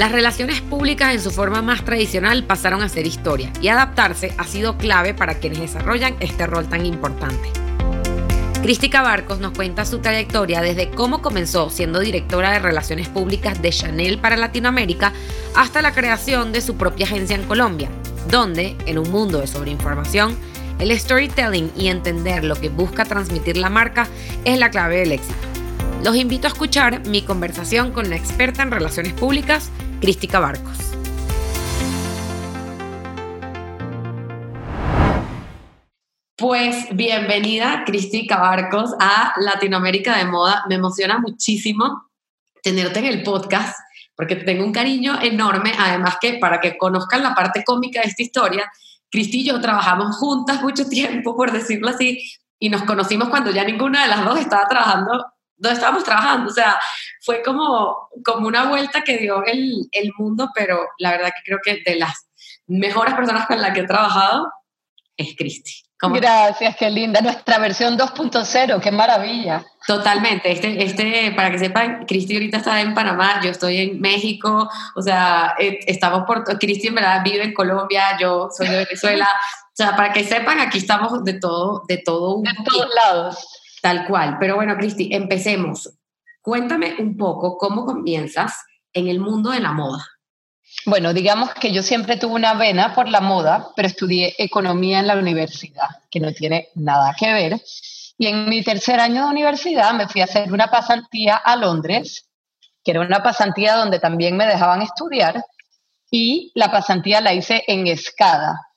Las relaciones públicas en su forma más tradicional pasaron a ser historia y adaptarse ha sido clave para quienes desarrollan este rol tan importante. Cristica Barcos nos cuenta su trayectoria desde cómo comenzó siendo directora de Relaciones Públicas de Chanel para Latinoamérica hasta la creación de su propia agencia en Colombia, donde, en un mundo de sobreinformación, el storytelling y entender lo que busca transmitir la marca es la clave del éxito. Los invito a escuchar mi conversación con la experta en relaciones públicas, Cristica Barcos. Pues bienvenida, Cristica Barcos, a Latinoamérica de Moda. Me emociona muchísimo tenerte en el podcast porque tengo un cariño enorme. Además que para que conozcan la parte cómica de esta historia, Cristi y yo trabajamos juntas mucho tiempo, por decirlo así, y nos conocimos cuando ya ninguna de las dos estaba trabajando donde estábamos trabajando. O sea, fue como, como una vuelta que dio el, el mundo, pero la verdad que creo que de las mejores personas con las que he trabajado es Cristi. Gracias, qué linda. Nuestra versión 2.0, qué maravilla. Totalmente. Este, este, para que sepan, Cristi ahorita está en Panamá, yo estoy en México, o sea, eh, estamos por... Cristi en verdad vive en Colombia, yo soy de Venezuela. O sea, para que sepan, aquí estamos de todo, de todo. de todos lados. Tal cual. Pero bueno, Cristi, empecemos. Cuéntame un poco cómo comienzas en el mundo de la moda. Bueno, digamos que yo siempre tuve una vena por la moda, pero estudié economía en la universidad, que no tiene nada que ver. Y en mi tercer año de universidad me fui a hacer una pasantía a Londres, que era una pasantía donde también me dejaban estudiar, y la pasantía la hice en Escada,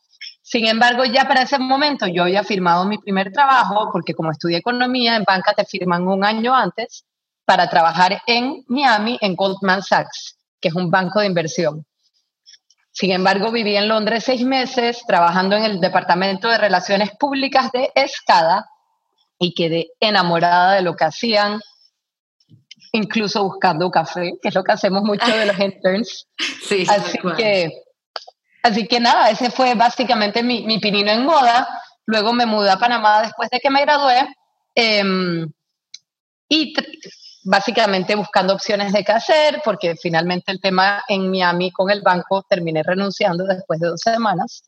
sin embargo, ya para ese momento yo había firmado mi primer trabajo, porque como estudié economía, en banca te firman un año antes para trabajar en Miami, en Goldman Sachs, que es un banco de inversión. Sin embargo, viví en Londres seis meses trabajando en el Departamento de Relaciones Públicas de Escada y quedé enamorada de lo que hacían, incluso buscando café, que es lo que hacemos mucho de los interns. Sí, Así que Así que nada, ese fue básicamente mi, mi pinino en moda. Luego me mudé a Panamá después de que me gradué. Em, y básicamente buscando opciones de qué hacer, porque finalmente el tema en Miami con el banco terminé renunciando después de dos semanas.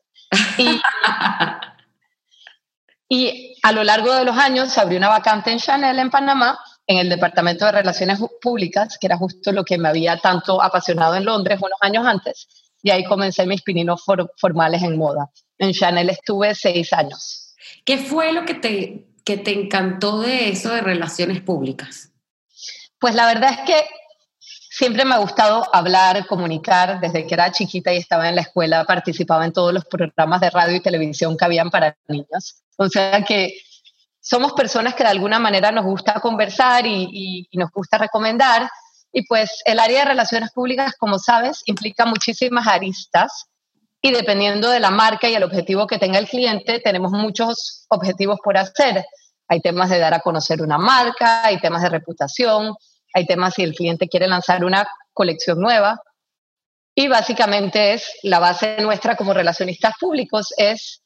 Y, y a lo largo de los años se abrió una vacante en Chanel en Panamá, en el Departamento de Relaciones Públicas, que era justo lo que me había tanto apasionado en Londres unos años antes y ahí comencé mis pininos formales en moda. En Chanel estuve seis años. ¿Qué fue lo que te, que te encantó de eso de relaciones públicas? Pues la verdad es que siempre me ha gustado hablar, comunicar. Desde que era chiquita y estaba en la escuela, participaba en todos los programas de radio y televisión que habían para niños. O sea que somos personas que de alguna manera nos gusta conversar y, y nos gusta recomendar y pues el área de relaciones públicas, como sabes, implica muchísimas aristas y dependiendo de la marca y el objetivo que tenga el cliente, tenemos muchos objetivos por hacer. Hay temas de dar a conocer una marca, hay temas de reputación, hay temas si el cliente quiere lanzar una colección nueva. Y básicamente es la base nuestra como relacionistas públicos es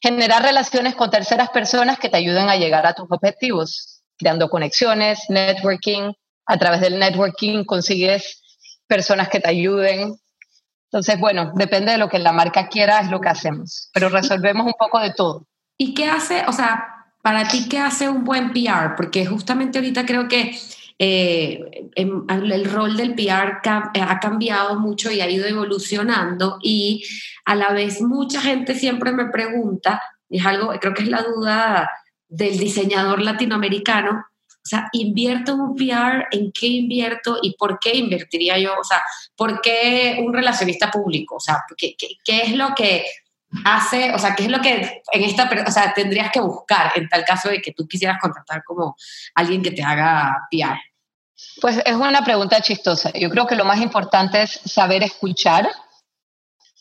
generar relaciones con terceras personas que te ayuden a llegar a tus objetivos, creando conexiones, networking, a través del networking consigues personas que te ayuden. Entonces, bueno, depende de lo que la marca quiera, es lo que hacemos, pero resolvemos un poco de todo. ¿Y qué hace, o sea, para ti, qué hace un buen PR? Porque justamente ahorita creo que eh, el rol del PR ha cambiado mucho y ha ido evolucionando y a la vez mucha gente siempre me pregunta, y es algo, creo que es la duda del diseñador latinoamericano, o sea, invierto un PR, ¿en qué invierto y por qué invertiría yo? O sea, ¿por qué un relacionista público? O sea, ¿qué, qué, es lo que hace, o sea, qué es lo que en esta, o sea, tendrías que buscar en tal caso de que tú quisieras contratar como alguien que te haga PR? Pues es una pregunta chistosa. Yo creo que lo más importante es saber escuchar,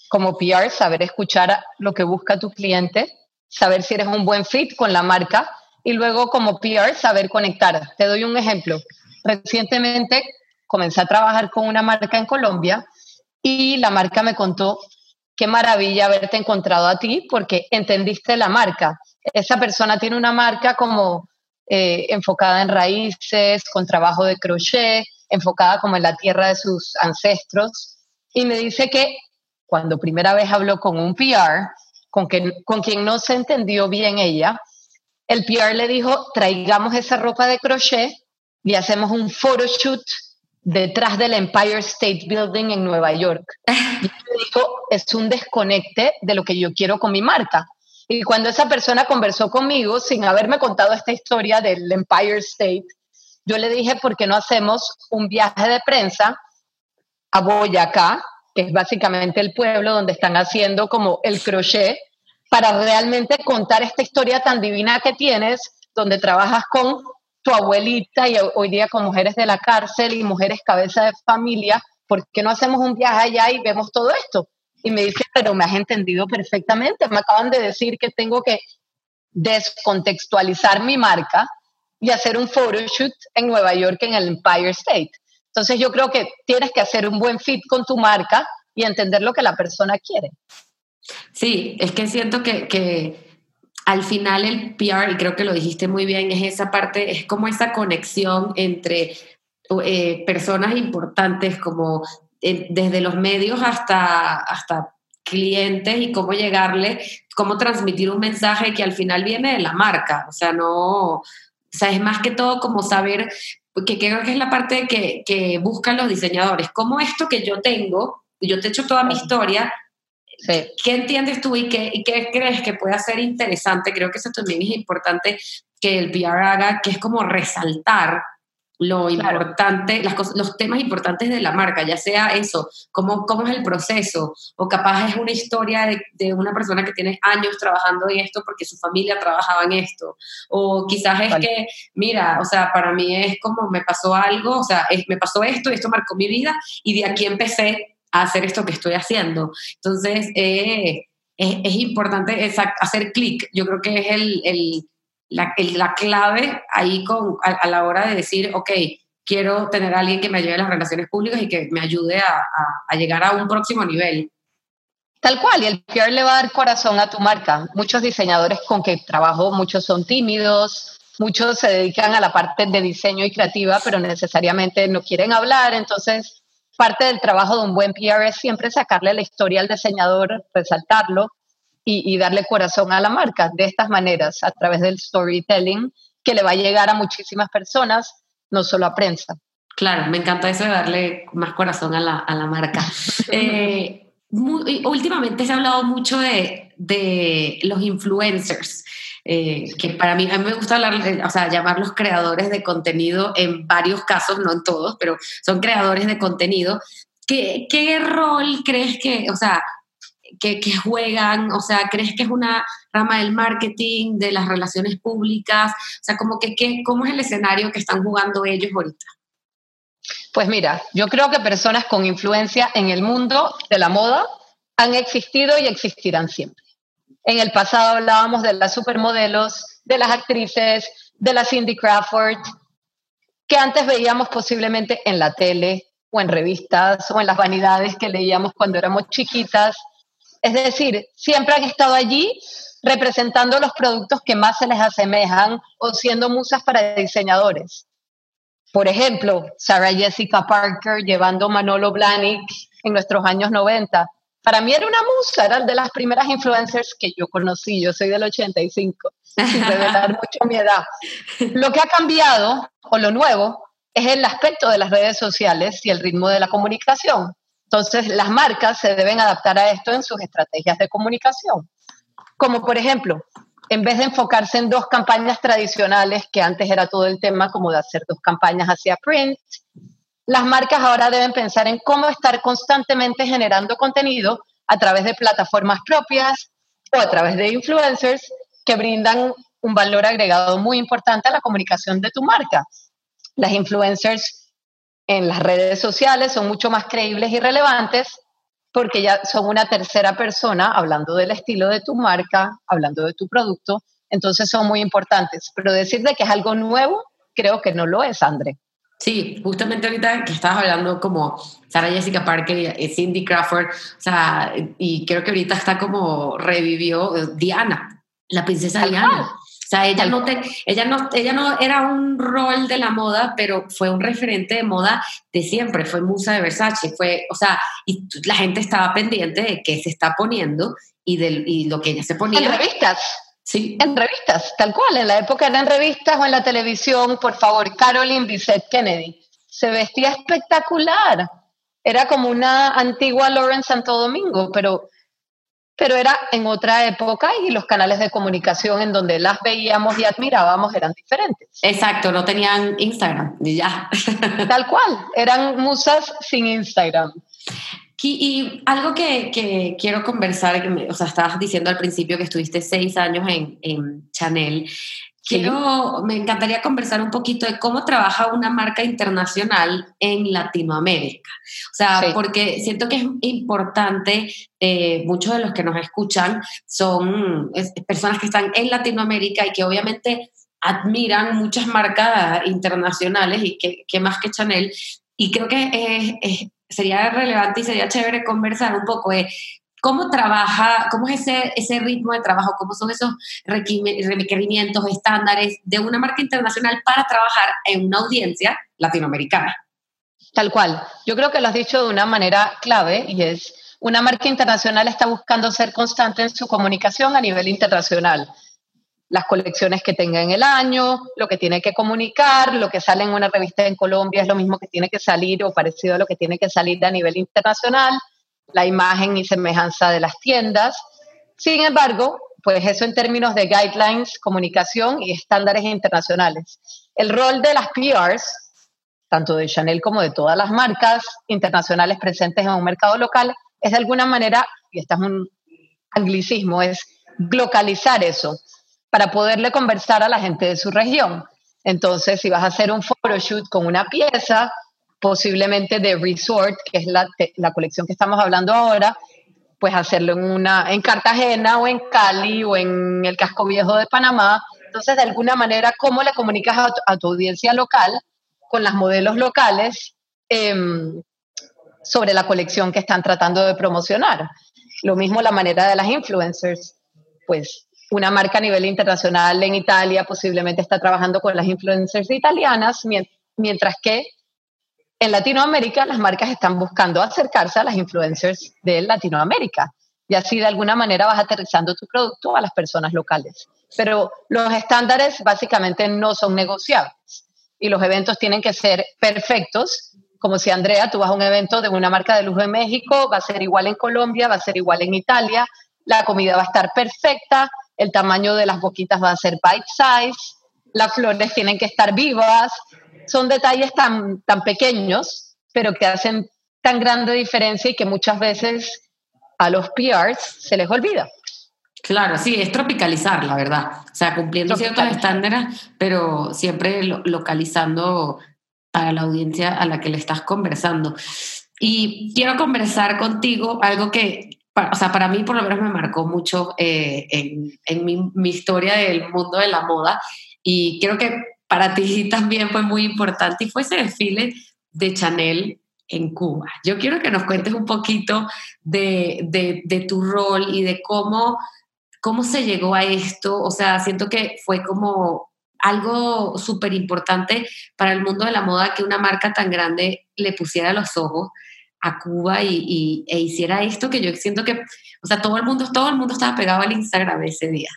como PR, saber escuchar lo que busca tu cliente, saber si eres un buen fit con la marca y luego como PR saber conectar. Te doy un ejemplo. Recientemente comencé a trabajar con una marca en Colombia y la marca me contó qué maravilla haberte encontrado a ti porque entendiste la marca. Esa persona tiene una marca como eh, enfocada en raíces, con trabajo de crochet, enfocada como en la tierra de sus ancestros. Y me dice que cuando primera vez habló con un PR, con, con quien no se entendió bien ella, el PR le dijo, traigamos esa ropa de crochet y hacemos un photoshoot detrás del Empire State Building en Nueva York. Y dijo, es un desconecte de lo que yo quiero con mi marca. Y cuando esa persona conversó conmigo, sin haberme contado esta historia del Empire State, yo le dije, ¿por qué no hacemos un viaje de prensa a Boyacá, que es básicamente el pueblo donde están haciendo como el crochet, para realmente contar esta historia tan divina que tienes, donde trabajas con tu abuelita y hoy día con mujeres de la cárcel y mujeres cabeza de familia, ¿por qué no hacemos un viaje allá y vemos todo esto? Y me dice, pero me has entendido perfectamente, me acaban de decir que tengo que descontextualizar mi marca y hacer un photoshoot en Nueva York en el Empire State. Entonces yo creo que tienes que hacer un buen fit con tu marca y entender lo que la persona quiere. Sí, es que siento que, que al final el PR, y creo que lo dijiste muy bien, es esa parte, es como esa conexión entre eh, personas importantes como eh, desde los medios hasta, hasta clientes y cómo llegarle, cómo transmitir un mensaje que al final viene de la marca. O sea, no, o sea, es más que todo como saber, que creo que es la parte que, que buscan los diseñadores, cómo esto que yo tengo, yo te he hecho toda mi historia, ¿Qué entiendes tú y qué, y qué crees que puede ser interesante? Creo que eso también es importante que el PR haga, que es como resaltar lo importante, las cosas, los temas importantes de la marca, ya sea eso, cómo, cómo es el proceso, o capaz es una historia de, de, una persona que tiene años trabajando en esto porque su familia trabajaba en esto, o quizás es que, mira, o sea, para mí es como me pasó algo, o sea, es, me pasó esto y esto marcó mi vida y de aquí empecé hacer esto que estoy haciendo. Entonces, eh, es, importante hacer clic. Yo creo que es el, la, la, clave ahí con, a, la hora de decir, ok, quiero tener a alguien que me ayude en las relaciones públicas y que me ayude a llegar a un próximo nivel. Tal cual, y el PR le va a dar corazón a tu marca. Muchos diseñadores con que trabajo, muchos son tímidos, muchos se dedican a la parte de diseño y creativa, pero necesariamente no quieren hablar, entonces parte del trabajo de un buen PR es siempre sacarle la historia al diseñador, resaltarlo y, darle corazón a la marca de estas maneras, a través del storytelling, que le va a llegar a muchísimas personas, no solo a prensa. Claro, me encanta eso de darle más corazón a la, a la marca. eh, últimamente se ha hablado mucho de, de los influencers. Eh, que para mí, me gusta hablar, o sea, llamarlos creadores de contenido en varios casos, no en todos, pero son creadores de contenido. ¿Qué, qué rol crees que, o sea, que, que, juegan? O sea, ¿crees que es una rama del marketing, de las relaciones públicas? O sea, como que, que, ¿cómo es el escenario que están jugando ellos ahorita? Pues mira, yo creo que personas con influencia en el mundo de la moda han existido y existirán siempre. En el pasado hablábamos de las supermodelos, de las actrices, de la Cindy Crawford, que antes veíamos posiblemente en la tele o en revistas o en las vanidades que leíamos cuando éramos chiquitas. Es decir, siempre han estado allí representando los productos que más se les asemejan o siendo musas para diseñadores. Por ejemplo, Sarah Jessica Parker llevando Manolo Blahnik en nuestros años 90 para mí era una musa, era de las primeras influencers que yo conocí, yo soy del 85, sin revelar mucho mi edad. Lo que ha cambiado, o lo nuevo, es el aspecto de las redes sociales y el ritmo de la comunicación. Entonces, las marcas se deben adaptar a esto en sus estrategias de comunicación. Como por ejemplo, en vez de enfocarse en dos campañas tradicionales, que antes era todo el tema como de hacer dos campañas hacia print, las marcas ahora deben pensar en cómo estar constantemente generando contenido a través de plataformas propias o a través de influencers que brindan un valor agregado muy importante a la comunicación de tu marca. Las influencers en las redes sociales son mucho más creíbles y relevantes porque ya son una tercera persona hablando del estilo de tu marca, hablando de tu producto, entonces son muy importantes. Pero decir de que es algo nuevo, creo que no lo es, André. Sí, justamente ahorita que estabas hablando como Sara Jessica Parker y Cindy Crawford, o sea, y creo que ahorita está como revivió eh, Diana, la princesa Diana. O sea, ella no, ella, no, ella no era un rol de la moda, pero fue un referente de moda de siempre, fue musa de Versace, fue, o sea, y la gente estaba pendiente de qué se está poniendo y de y lo que ella se ponía. En revistas. Sí. En revistas, tal cual. En la época eran revistas o en la televisión, por favor, Caroline Bissett Kennedy. Se vestía espectacular. Era como una antigua Lauren Santo Domingo, pero, pero era en otra época y los canales de comunicación en donde las veíamos y admirábamos eran diferentes. Exacto, no tenían Instagram, y ya. Tal cual, eran musas sin Instagram. Y, algo que, quiero conversar, o sea, estabas diciendo al principio que estuviste seis años en, Chanel. Quiero, me encantaría conversar un poquito de cómo trabaja una marca internacional en Latinoamérica. O sea, porque siento que es importante, eh, muchos de los que nos escuchan son personas que están en Latinoamérica y que obviamente admiran muchas marcas internacionales y que, más que Chanel. Y creo que es, sería relevante y sería chévere conversar un poco de cómo trabaja, cómo es ese, ese ritmo de trabajo, cómo son esos requerimientos, estándares de una marca internacional para trabajar en una audiencia latinoamericana. Tal cual. Yo creo que lo has dicho de una manera clave y es, una marca internacional está buscando ser constante en su comunicación a nivel internacional las colecciones que tenga en el año, lo que tiene que comunicar, lo que sale en una revista en Colombia es lo mismo que tiene que salir o parecido a lo que tiene que salir a nivel internacional, la imagen y semejanza de las tiendas. Sin embargo, pues eso en términos de guidelines, comunicación y estándares internacionales. El rol de las PRs, tanto de Chanel como de todas las marcas internacionales presentes en un mercado local, es de alguna manera, y este es un anglicismo, es localizar eso para poderle conversar a la gente de su región. Entonces, si vas a hacer un photoshoot con una pieza, posiblemente de resort, que es la, la colección que estamos hablando ahora, pues hacerlo en, una, en Cartagena o en Cali o en el casco viejo de Panamá. Entonces, de alguna manera, ¿cómo le comunicas a tu, audiencia local con las modelos locales em, sobre la colección que están tratando de promocionar? Lo mismo la manera de las influencers, pues una marca a nivel internacional en Italia posiblemente está trabajando con las influencers italianas, mientras que en Latinoamérica las marcas están buscando acercarse a las influencers de Latinoamérica. Y así de alguna manera vas aterrizando tu producto a las personas locales. Pero los estándares básicamente no son negociables y los eventos tienen que ser perfectos. Como si Andrea, tú vas a un evento de una marca de lujo en México, va a ser igual en Colombia, va a ser igual en Italia, la comida va a estar perfecta, el tamaño de las boquitas va a ser bite size, las flores tienen que estar vivas, son detalles tan, tan pequeños, pero que hacen tan grande diferencia y que muchas veces a los PRs se les olvida. Claro, sí, es tropicalizar, la verdad. O sea, cumpliendo ciertos estándares, pero siempre localizando a la audiencia a la que le estás conversando. Y quiero conversar contigo algo que o sea, para mí por lo menos me marcó mucho eh, en, mi, historia del mundo de la moda y creo que para ti también fue muy importante y fue ese desfile de Chanel en Cuba. Yo quiero que nos cuentes un poquito de, tu rol y de cómo, cómo se llegó a esto. O sea, siento que fue como algo súper importante para el mundo de la moda que una marca tan grande le pusiera los ojos a Cuba y, e hiciera esto que yo siento que, o sea, todo el mundo, todo el mundo estaba pegado al Instagram ese día.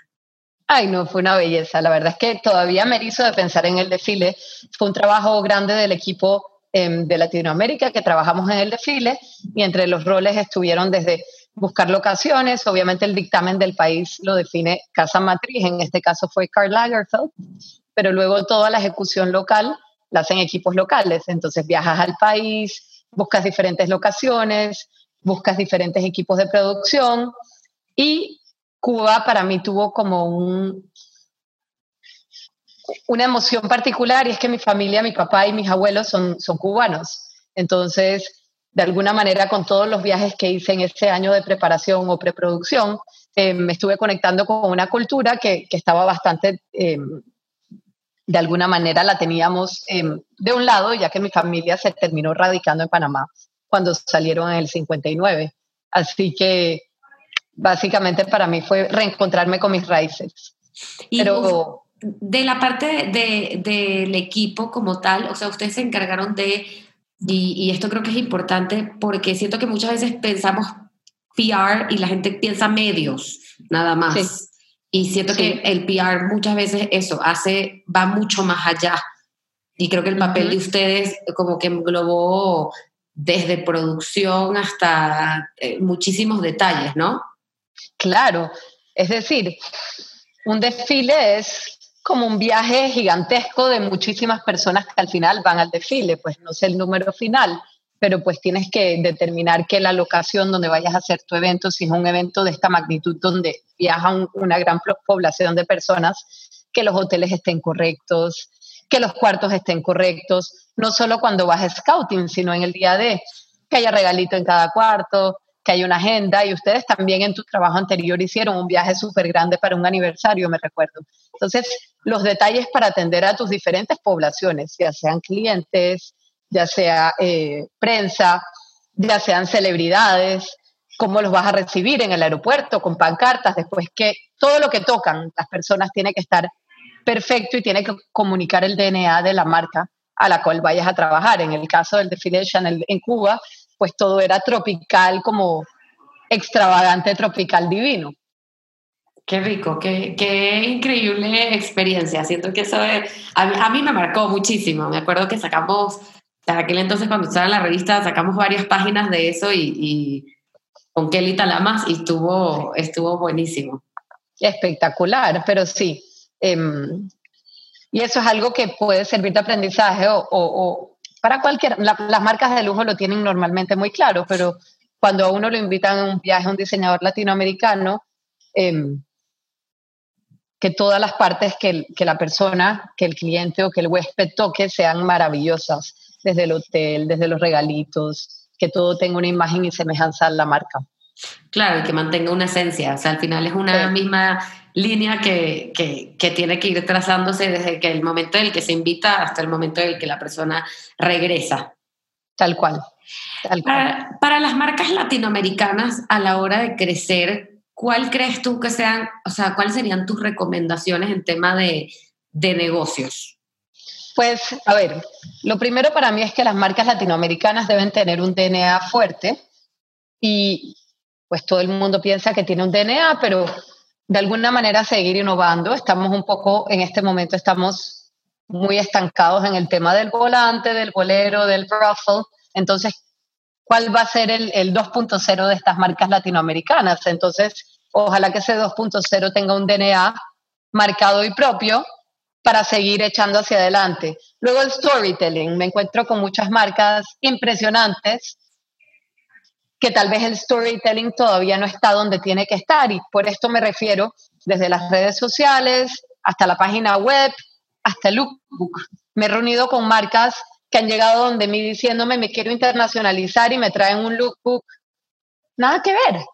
Ay, no, fue una belleza. La verdad es que todavía me hizo de pensar en el desfile. Fue un trabajo grande del equipo em, de Latinoamérica que trabajamos en el desfile y entre los roles estuvieron desde buscar locaciones, obviamente el dictamen del país lo define Casa Matriz, en este caso fue Karl Lagerfeld, pero luego toda la ejecución local la hacen equipos locales, entonces viajas al país, buscas diferentes locaciones, buscas diferentes equipos de producción y Cuba para mí tuvo como un, una emoción particular y es que mi familia, mi papá y mis abuelos son, son cubanos. Entonces, de alguna manera, con todos los viajes que hice en ese año de preparación o preproducción, eh, me estuve conectando con una cultura que, que estaba bastante, eh, de alguna manera la teníamos eh, de un lado, ya que mi familia se terminó radicando en Panamá cuando salieron en el 59. Así que básicamente para mí fue reencontrarme con mis raíces. Pero, de la parte del equipo como tal, o sea, ustedes se encargaron de, y, esto creo que es importante porque siento que muchas veces pensamos PR y la gente piensa medios, nada más. Y siento que el PR muchas veces eso hace, va mucho más allá. Y creo que el papel de ustedes como que englobó desde producción hasta eh, muchísimos detalles, ¿no? Claro, es decir, un desfile es como un viaje gigantesco de muchísimas personas que al final van al desfile, pues no sé el número final, pero pues tienes que determinar que la locación donde vayas a hacer tu evento, si es un evento de esta magnitud donde viaja una gran población de personas, que los hoteles estén correctos, que los cuartos estén correctos, no solo cuando vas a scouting, sino en el día de que haya regalito en cada cuarto, que haya una agenda y ustedes también en tu trabajo anterior hicieron un viaje súper grande para un aniversario, me recuerdo. Entonces, los detalles para atender a tus diferentes poblaciones, ya sean clientes, ya sea eh, prensa, ya sean celebridades, cómo los vas a recibir en el aeropuerto con pancartas, después que todo lo que tocan las personas tiene que estar perfecto y tiene que comunicar el DNA de la marca a la cual vayas a trabajar. En el caso del desfile de Chanel en Cuba, pues todo era tropical, como extravagante, tropical divino. Qué rico, qué, increíble experiencia. Siento que eso a, mí me marcó muchísimo. Me acuerdo que sacamos, en aquel entonces cuando estaba en la revista, sacamos varias páginas de eso y, con Kelly Talamas y estuvo, estuvo buenísimo. Espectacular, pero sí. Em, y eso es algo que puede servir de aprendizaje o para cualquier, las marcas de lujo lo tienen normalmente muy claro, pero cuando a uno lo invitan a un viaje a un diseñador latinoamericano, em, que todas las partes que, que, la persona, que el cliente o que el huésped toque sean maravillosas, desde el hotel, desde los regalitos, que todo tenga una imagen y semejanza a la marca. Claro, y que mantenga una esencia, o sea, al final es una misma línea que, que, tiene que ir trazándose desde que el momento en el que se invita hasta el momento en el que la persona regresa. Tal cual. Para, para, las marcas latinoamericanas a la hora de crecer, ¿cuál crees tú que sean, o sea, cuáles serían tus recomendaciones en tema de, de negocios? Pues, a ver, lo primero para mí es que las marcas latinoamericanas deben tener un DNA fuerte y pues todo el mundo piensa que tiene un DNA, pero de alguna manera seguir innovando. Estamos un poco, en este momento estamos muy estancados en el tema del volante, del bolero, del ruffle. Entonces, ¿cuál va a ser el, el 2.0 de estas marcas latinoamericanas? Entonces, ojalá que ese 2.0 tenga un DNA marcado y propio para seguir echando hacia adelante. Luego el storytelling. Me encuentro con muchas marcas impresionantes que tal vez el storytelling todavía no está donde tiene que estar y por esto me refiero desde las redes sociales hasta la página web, hasta el lookbook. Me he reunido con marcas que han llegado donde mí diciéndome me quiero internacionalizar y me traen un lookbook. Nada que ver.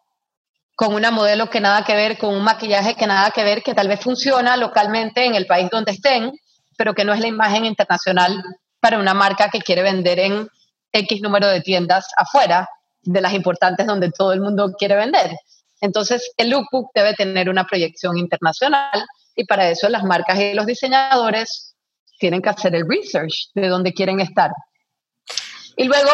Con una modelo que nada que ver, con un maquillaje que nada que ver, que tal vez funciona localmente en el país donde estén, pero que no es la imagen internacional para una marca que quiere vender en X número de tiendas afuera de las importantes donde todo el mundo quiere vender. Entonces, el lookbook debe tener una proyección internacional y para eso las marcas y los diseñadores tienen que hacer el research de dónde quieren estar. Y luego,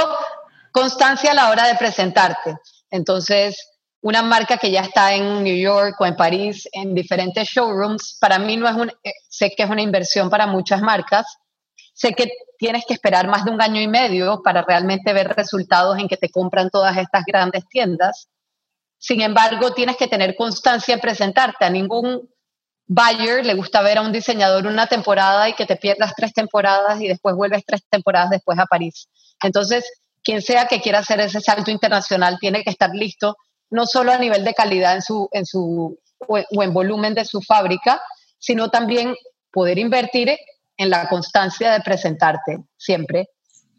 constancia a la hora de presentarte. Entonces, una marca que ya está en New York o en París, en diferentes showrooms, para mí no es un, eh, sé que es una inversión para muchas marcas, sé que tienes que esperar más de un año y medio para realmente ver resultados en que te compran todas estas grandes tiendas. Sin embargo, tienes que tener constancia en presentarte. A ningún buyer le gusta ver a un diseñador una temporada y que te pierdas tres temporadas y después vuelves tres temporadas después a París. Entonces, quien sea que quiera hacer ese salto internacional tiene que estar listo, no solo a nivel de calidad en su, en su o, en volumen de su fábrica, sino también poder invertir en la constancia de presentarte siempre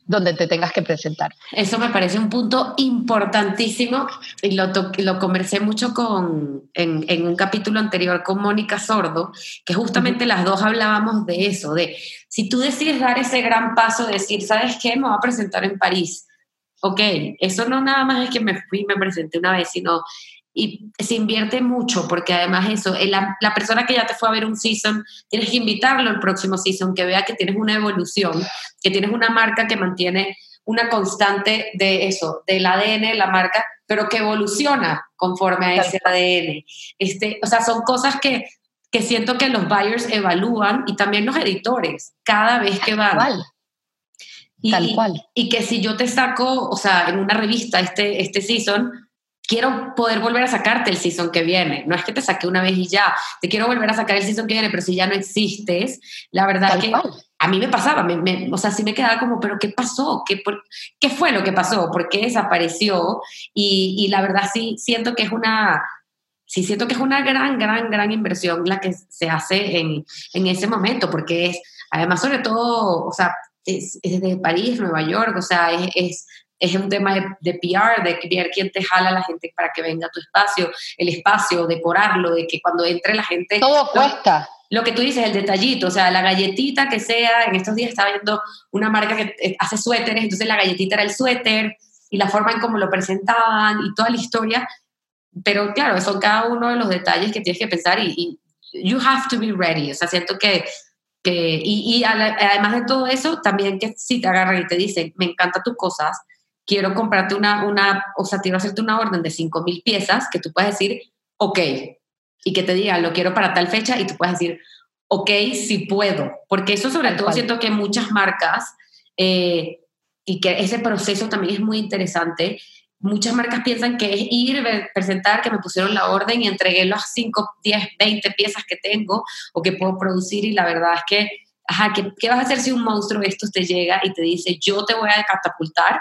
donde te tengas que presentar. Eso me parece un punto importantísimo y lo, lo conversé mucho con, en, en, un capítulo anterior con Mónica Sordo, que justamente las dos hablábamos de eso, de si tú decides dar ese gran paso, de decir, ¿sabes qué? Me voy a presentar en París. Ok, eso no nada más es que me fui y me presenté una vez, sino y se invierte mucho porque además eso, la, la, persona que ya te fue a ver un season, tienes que invitarlo al próximo season, que vea que tienes una evolución, que tienes una marca que mantiene una constante de eso, del ADN de la marca, pero que evoluciona conforme a ese ADN. Este, o sea, son cosas que, que siento que los buyers evalúan y también los editores cada vez que van. Tal y, Tal cual. Y, y que si yo te saco, o sea, en una revista este, este season, quiero poder volver a sacarte el season que viene. No es que te saque una vez y ya, te quiero volver a sacar el season que viene, pero si ya no existes, la verdad Tal que cual. a mí me pasaba, me, me, o sea, sí me quedaba como, pero ¿qué pasó? ¿Qué, por, ¿qué fue lo que pasó? ¿Por qué desapareció? Y, y, la verdad sí siento que es una, sí siento que es una gran, gran, gran inversión la que se hace en, en ese momento, porque es, además sobre todo, o sea, es, es de París, Nueva York, o sea, es, es es un tema de, de, PR, de ver quién te jala a la gente para que venga a tu espacio, el espacio, decorarlo, de que cuando entre la gente... Todo cuesta. Lo, lo que tú dices, el detallito, o sea, la galletita que sea, en estos días estaba viendo una marca que eh, hace suéteres, entonces la galletita era el suéter y la forma en cómo lo presentaban y toda la historia, pero claro, son cada uno de los detalles que tienes que pensar y, y you have to be ready, o sea, siento que que, y, y, además de todo eso, también que si te agarran y te dicen, me encantan tus cosas, quiero comprarte una, una, o sea, quiero hacerte una orden de 5 mil piezas, que tú puedes decir, ok, y que te digan, lo quiero para tal fecha, y tú puedes decir, ok, sí puedo, porque eso sobre todo siento que muchas marcas, eh, y que ese proceso también es muy interesante, muchas marcas piensan que es ir, presentar que me pusieron la orden y entregué las 5, 10, 20 piezas que tengo o que puedo producir, y la verdad es que, ajá, ¿qué, ¿qué vas a hacer si un monstruo de estos te llega y te dice, yo te voy a catapultar?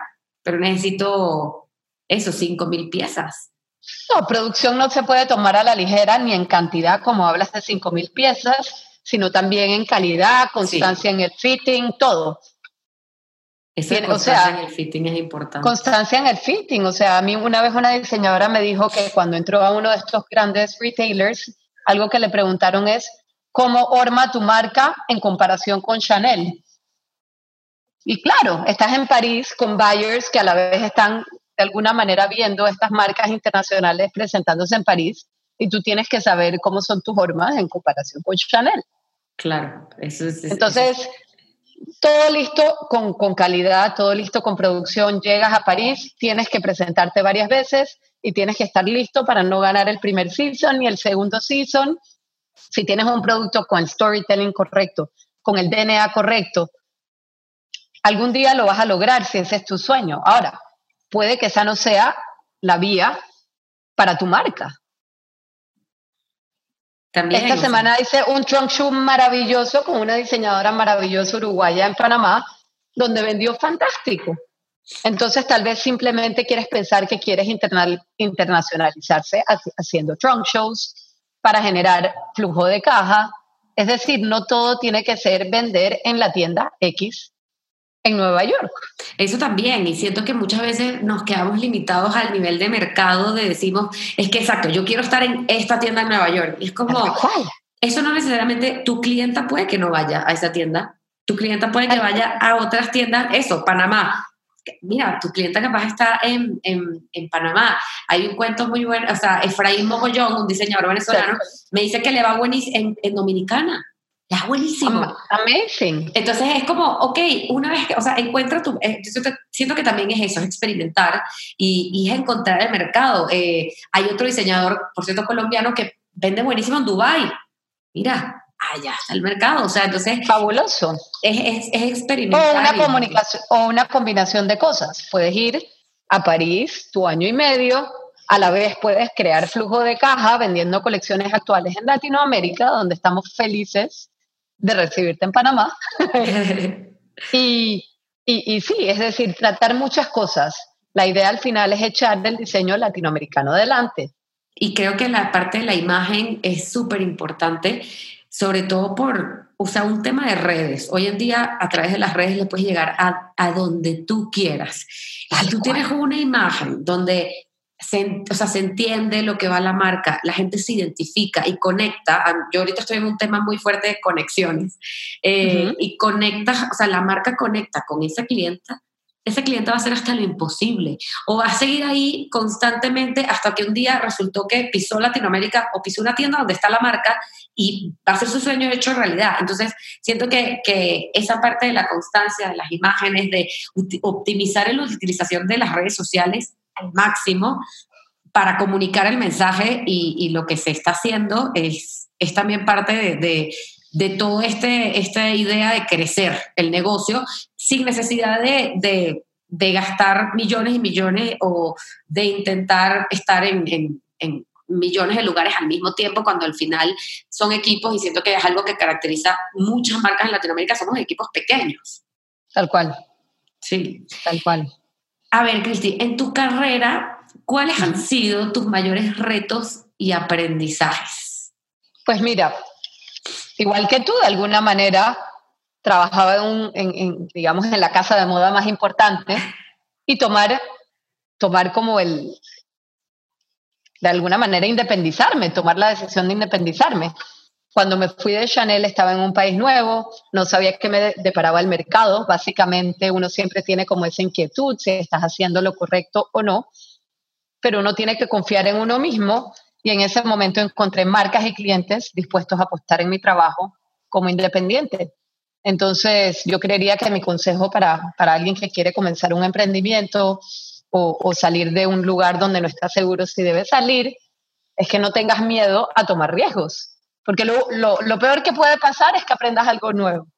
pero necesito eso, 5 mil piezas. No, producción no se puede tomar a la ligera ni en cantidad, como hablas de 5 mil piezas, sino también en calidad, constancia sí. en el fitting, todo. Esa Bien, constancia o sea, en el fitting es importante. Constancia en el fitting. O sea, a mí una vez una diseñadora me dijo que cuando entró a uno de estos grandes retailers, algo que le preguntaron es, ¿cómo orma tu marca en comparación con Chanel? Y claro, estás en París con buyers que a la vez están de alguna manera viendo estas marcas internacionales presentándose en París y tú tienes que saber cómo son tus formas en comparación con Chanel. Claro, eso es. Entonces, eso es. Todo listo con, con, calidad, todo listo con producción. Llegas a París, tienes que presentarte varias veces y tienes que estar listo para no ganar el primer season ni el segundo season. Si tienes un producto con el storytelling correcto, con el DNA correcto, algún día lo vas a lograr si ese es tu sueño. Ahora, puede que esa no sea la vía para tu marca. También, Esta semana hice un trunk shoe maravilloso con una diseñadora maravillosa uruguaya en Panamá, donde vendió fantástico. Entonces, tal vez simplemente quieres pensar que quieres internacionalizarse haciendo trunk shows para generar flujo de caja. Es decir, no todo tiene que ser vender en la tienda X en Nueva York. Eso también, y siento que muchas veces nos quedamos limitados al nivel de mercado de decimos, es que exacto, yo quiero estar en esta tienda en Nueva York. Y es como, eso no necesariamente, tu clienta puede que no vaya a esa tienda, tu clienta puede que vaya a otras tiendas, eso, Panamá. Mira, tu clienta capaz está en, en, en Panamá. Hay un cuento muy bueno, o sea, Efraín Mogollón, un diseñador venezolano, sí. me dice que le va buenísimo en, en Dominicana. Es buenísimo. Amazing. Entonces es como, ok, una vez que, o sea, encuentra tu, eh, yo siento que también es eso, es experimentar y, y es encontrar el mercado. Eh, hay otro diseñador, por cierto, colombiano que vende buenísimo en Dubai. Mira, allá está el mercado, o sea, entonces... Fabuloso. Es, es, es experimentar. O una, comunicación, o una combinación de cosas. Puedes ir a París tu año y medio, a la vez puedes crear flujo de caja vendiendo colecciones actuales en Latinoamérica, donde estamos felices de recibirte en Panamá. y, y, y, sí, es decir, tratar muchas cosas. La idea al final es echar del diseño latinoamericano adelante. y creo que la parte de la imagen es súper importante, sobre todo por, o sea, un tema de redes. Hoy en día, a través de las redes, le puedes llegar a, a donde tú quieras. Si tú tienes una imagen donde se, o sea, se entiende lo que va la marca, la gente se identifica y conecta. Yo ahorita estoy en un tema muy fuerte de conexiones eh, y conecta, o sea, la marca conecta con esa clienta ese cliente va a hacer hasta lo imposible o va a seguir ahí constantemente hasta que un día resultó que pisó Latinoamérica o pisó una tienda donde está la marca y va a ser su sueño hecho realidad. Entonces, siento que, que esa parte de la constancia, de las imágenes, de optimizar la utilización de las redes sociales al máximo para comunicar el mensaje y, lo que se está haciendo es, es también parte de, de de toda este, esta idea de crecer el negocio sin necesidad de, gastar millones y millones o de intentar estar en, millones de lugares al mismo tiempo cuando al final son equipos y siento que es algo que caracteriza muchas marcas en Latinoamérica, somos equipos pequeños. Tal cual. Sí. Tal cual. A ver, Cristi, en tu carrera, ¿cuáles han sido tus mayores retos y aprendizajes? Pues mira, igual que tú, de alguna manera, trabajaba en, digamos, en la casa de moda más importante y tomar, tomar como el, de alguna manera, independizarme, tomar la decisión de independizarme. Cuando me fui de Chanel estaba en un país nuevo, no sabía qué me deparaba el mercado. Básicamente uno siempre tiene como esa inquietud si estás haciendo lo correcto o no, pero uno tiene que confiar en uno mismo y en ese momento encontré marcas y clientes dispuestos a apostar en mi trabajo como independiente. Entonces, yo creería que mi consejo para, para alguien que quiere comenzar un emprendimiento o, o, salir de un lugar donde no está seguro si debe salir, es que no tengas miedo a tomar riesgos. Porque lo, lo, lo peor que puede pasar es que aprendas algo nuevo.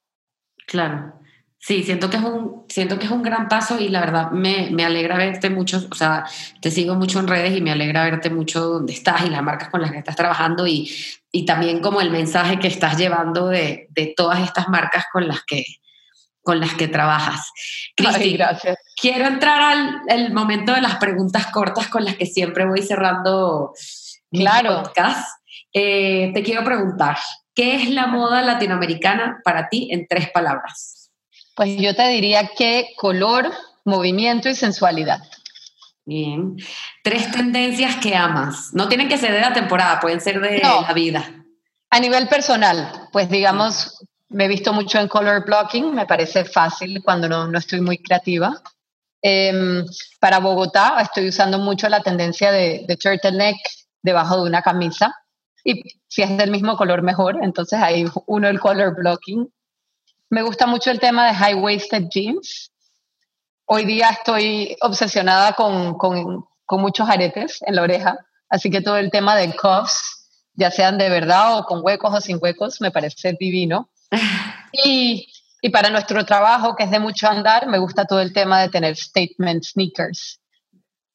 Claro. Sí, siento que es un, siento que es un gran paso y la verdad me, me, alegra verte mucho, o sea, te sigo mucho en redes y me alegra verte mucho donde estás y las marcas con las que estás trabajando y, y también como el mensaje que estás llevando de, de, todas estas marcas con las que, con las que trabajas. Cristi, gracias. Quiero entrar al el momento de las preguntas cortas con las que siempre voy cerrando claro. podcast. Eh, te quiero preguntar, ¿qué es la moda latinoamericana para ti en tres palabras? Pues yo te diría que color, movimiento y sensualidad. Bien. Tres tendencias que amas. No tienen que ser de la temporada, pueden ser de la vida. A nivel personal, pues digamos, me he visto mucho en color blocking, me parece fácil cuando no, estoy muy creativa. Em, para Bogotá estoy usando mucho la tendencia de, de turtleneck debajo de una camisa. Y si es del mismo color, mejor. Entonces ahí uno el color blocking. Me gusta mucho el tema de high-waisted jeans. Hoy día estoy obsesionada con, con, con, muchos aretes en la oreja, así que todo el tema de cuffs, ya sean de verdad o con huecos o sin huecos, me parece divino. Y, y para nuestro trabajo, que es de mucho andar, me gusta todo el tema de tener statement sneakers.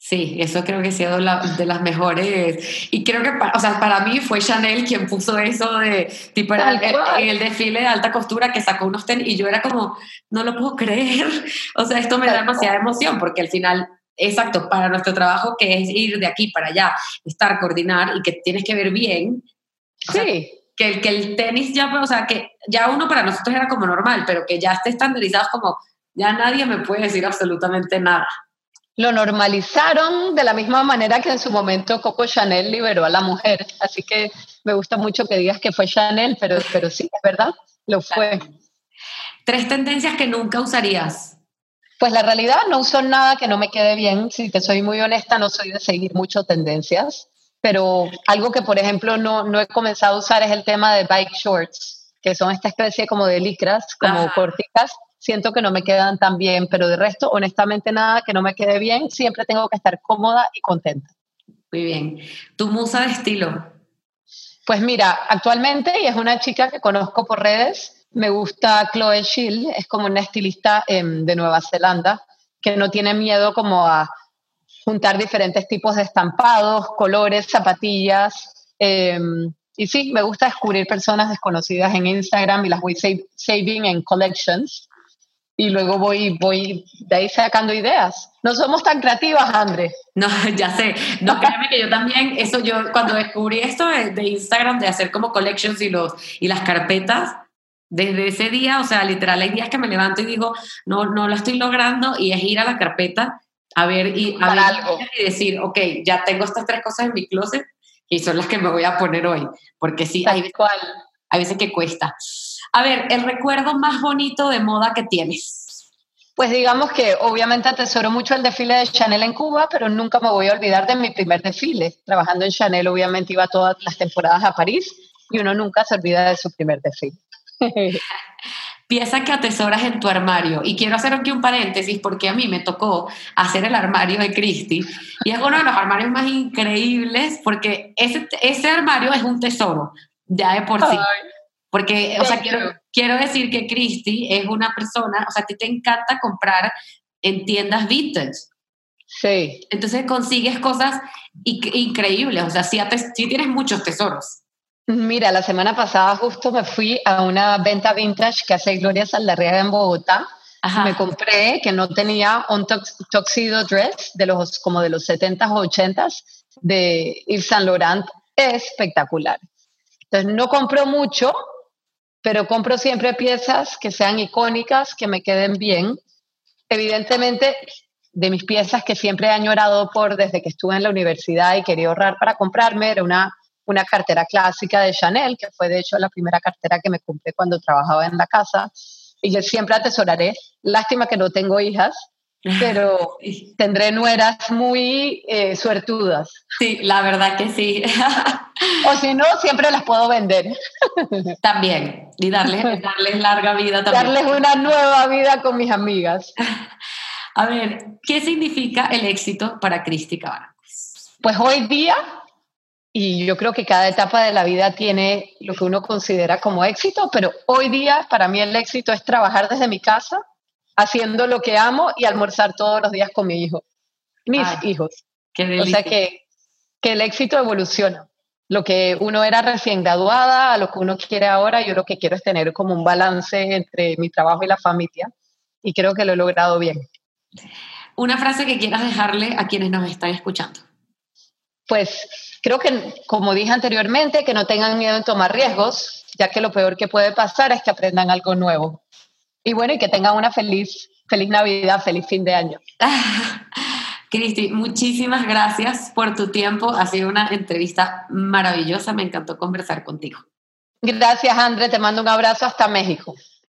Sí, eso creo que ha sido de las mejores. Y creo que, o sea, para mí fue Chanel quien puso eso de, tipo, en el, desfile de alta costura que sacó unos tenis y yo era como, no lo puedo creer. O sea, esto me da demasiada emoción porque al final, exacto, para nuestro trabajo que es ir de aquí para allá, estar, coordinar y que tienes que ver bien. sí. que, que el tenis ya, o sea, que ya uno para nosotros era como normal, pero que ya esté estandarizado como, ya nadie me puede decir absolutamente nada lo normalizaron de la misma manera que en su momento Coco Chanel liberó a la mujer. Así que me gusta mucho que digas que fue Chanel, pero, pero sí, es verdad, lo fue. Tres tendencias que nunca usarías. Pues la realidad no uso nada que no me quede bien. Si te soy muy honesta, no soy de seguir mucho tendencias. Pero algo que, por ejemplo, no, no he comenzado a usar es el tema de bike shorts, que son esta especie como de licras, como corticas, siento que no me quedan tan bien, pero de resto, honestamente, nada que no me quede bien, siempre tengo que estar cómoda y contenta. Muy bien. ¿Tu musa de estilo? Pues mira, actualmente, y es una chica que conozco por redes, me gusta Chloe Schill, es como una estilista em, de Nueva Zelanda, que no tiene miedo como a juntar diferentes tipos de estampados, colores, zapatillas. Em, y sí, me gusta descubrir personas desconocidas en Instagram y las voy saving en collections y luego voy, voy de ahí sacando ideas. No somos tan creativas, André. No, ya sé. No, créeme que yo también, eso yo, cuando descubrí esto de, Instagram, de hacer como collections y, los, y las carpetas, desde ese día, o sea, literal, hay días que me levanto y digo, no, no lo estoy logrando, y es ir a la carpeta a ver y, a ver algo. y decir, ok, ya tengo estas tres cosas en mi closet y son las que me voy a poner hoy, porque sí, hay, hay veces que cuesta. A ver, el recuerdo más bonito de moda que tienes. Pues digamos que obviamente atesoro mucho el desfile de Chanel en Cuba, pero nunca me voy a olvidar de mi primer desfile. Trabajando en Chanel, obviamente iba todas las temporadas a París y uno nunca se olvida de su primer desfile. Pieza que atesoras en tu armario. Y quiero hacer aquí un paréntesis porque a mí me tocó hacer el armario de Christie. Y es uno de los armarios más increíbles porque ese, ese armario es un tesoro, ya de por sí. Porque, o sea, quiero, quiero decir que Christy es una persona, o sea, a ti te encanta comprar en tiendas vintage. Sí. Entonces consigues cosas increíbles, o sea, sí, sí tienes muchos tesoros. Mira, la semana pasada justo me fui a una venta vintage que hace Gloria Saldarriaga en Bogotá. Me compré que no tenía un tuxedo dress de los como de los 70s o 80s de Yves Saint Laurent espectacular. Entonces no compro mucho, pero compro siempre piezas que sean icónicas, que me queden bien. Evidentemente, de mis piezas que siempre he añorado por desde que estuve en la universidad y quería ahorrar para comprarme, era una, una cartera clásica de Chanel, que fue de hecho la primera cartera que me compré cuando trabajaba en la casa y que siempre atesoraré. Lástima que no tengo hijas, pero tendré nueras muy eh, suertudas. Sí, la verdad que sí. o si no, siempre las puedo vender. También, y darles, darles larga vida también. Darles una nueva vida con mis amigas. A ver, ¿qué significa el éxito para Cristi Cabarcos? Pues hoy día, y yo creo que cada etapa de la vida tiene lo que uno considera como éxito, pero hoy día para mí el éxito es trabajar desde mi casa, haciendo lo que amo y almorzar todos los días con mi hijo, mis hijos. Qué o sea que, que el éxito evoluciona. Lo que uno era recién graduada, a lo que uno quiere ahora, yo lo que quiero es tener como un balance entre mi trabajo y la familia y creo que lo he logrado bien. Una frase que quieras dejarle a quienes nos están escuchando. Pues creo que, como dije anteriormente, que no tengan miedo en tomar riesgos, ya que lo peor que puede pasar es que aprendan algo nuevo. Y bueno, y que tengan una feliz, feliz Navidad, feliz fin de año. Cristi, muchísimas gracias por tu tiempo. Ha sido una entrevista maravillosa. Me encantó conversar contigo. Gracias, André. Te mando un abrazo hasta México.